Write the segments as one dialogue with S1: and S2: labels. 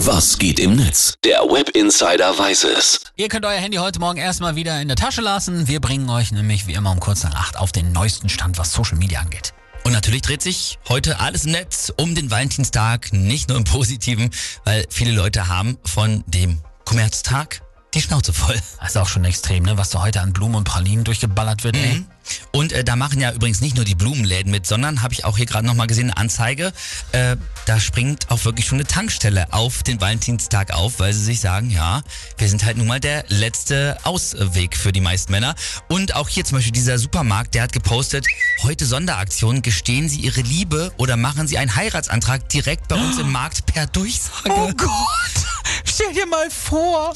S1: Was geht im Netz? Der Web Insider weiß es.
S2: Ihr könnt euer Handy heute Morgen erstmal wieder in der Tasche lassen. Wir bringen euch nämlich wie immer um kurz nach acht auf den neuesten Stand, was Social Media angeht.
S3: Und natürlich dreht sich heute alles im Netz um den Valentinstag, nicht nur im Positiven, weil viele Leute haben von dem Kommerztag die Schnauze voll.
S2: Das ist auch schon extrem, ne? was da heute an Blumen und Pralinen durchgeballert wird. Ey.
S3: Mhm. Und äh, da machen ja übrigens nicht nur die Blumenläden mit, sondern habe ich auch hier gerade nochmal gesehen, eine Anzeige. Äh, da springt auch wirklich schon eine Tankstelle auf den Valentinstag auf, weil sie sich sagen, ja, wir sind halt nun mal der letzte Ausweg für die meisten Männer. Und auch hier zum Beispiel dieser Supermarkt, der hat gepostet, heute Sonderaktion, gestehen Sie Ihre Liebe oder machen Sie einen Heiratsantrag direkt bei uns im Markt per Durchsage.
S2: Oh Gott, stell dir mal vor.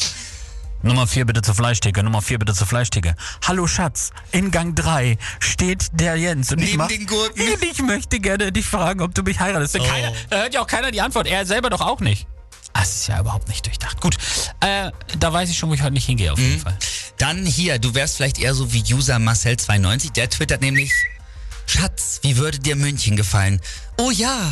S2: Nummer 4 bitte zur Fleischtheke, Nummer 4 bitte zur Fleischtheke. Hallo Schatz, in Gang 3 steht der Jens und ich,
S3: Neben
S2: mach,
S3: den Gurken.
S2: ich möchte gerne dich fragen, ob du mich heiratest.
S3: Oh.
S2: Keiner, da hört ja auch keiner die Antwort, er selber doch auch nicht. Das ist ja überhaupt nicht durchdacht. Gut, äh, da weiß ich schon, wo ich heute nicht hingehe auf jeden
S3: Mhm.
S2: Fall.
S3: Dann hier, du wärst vielleicht eher so wie User Marcel92, der twittert nämlich, Schatz, wie würde dir München gefallen? Oh ja.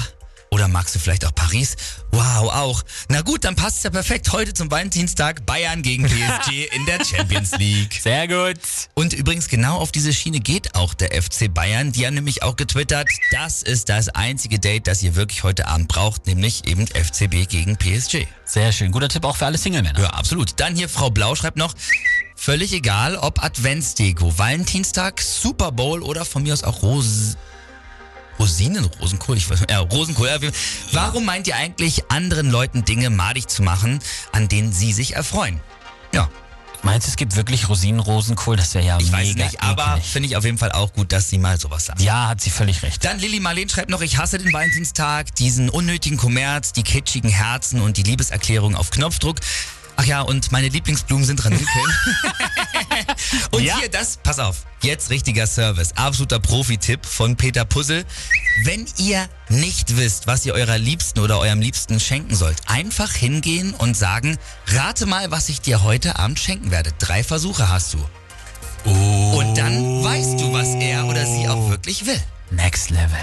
S3: Oder magst du vielleicht auch Paris? Wow, auch. Na gut, dann passt es ja perfekt. Heute zum Valentinstag Bayern gegen PSG in der Champions League.
S2: Sehr gut.
S3: Und übrigens genau auf diese Schiene geht auch der FC Bayern. Die haben nämlich auch getwittert, das ist das einzige Date, das ihr wirklich heute Abend braucht, nämlich eben FCB gegen PSG.
S2: Sehr schön. Guter Tipp auch für alle Single-Männer.
S3: Ja, absolut. Dann hier Frau Blau schreibt noch, völlig egal, ob Adventsdeko, Valentinstag, Super Bowl oder von mir aus auch Ros Rosinen, Rosenkohl, ich weiß, ja, Rosenkohl. Ja, warum meint ihr eigentlich, anderen Leuten Dinge madig zu machen, an denen sie sich erfreuen? Ja,
S2: Meinst du, es gibt wirklich Rosinen-Rosenkohl? Das wäre ja
S3: ich
S2: mega
S3: weiß nicht, aber finde ich auf jeden Fall auch gut, dass sie mal sowas sagt.
S2: Ja, hat sie völlig recht.
S3: Dann Lilly Marleen schreibt noch, ich hasse den Valentinstag, diesen unnötigen Kommerz, die kitschigen Herzen und die Liebeserklärung auf Knopfdruck. Ach ja, und meine Lieblingsblumen sind Ranunkeln. und
S2: Ja.
S3: hier das, pass auf, jetzt richtiger Service, absoluter Profi-Tipp von Peter Puzzle. Wenn ihr nicht wisst, was ihr eurer Liebsten oder eurem Liebsten schenken sollt, einfach hingehen und sagen, rate mal, was ich dir heute Abend schenken werde. Drei Versuche hast du. Und dann weißt du, was er oder sie auch wirklich will.
S2: Next Level.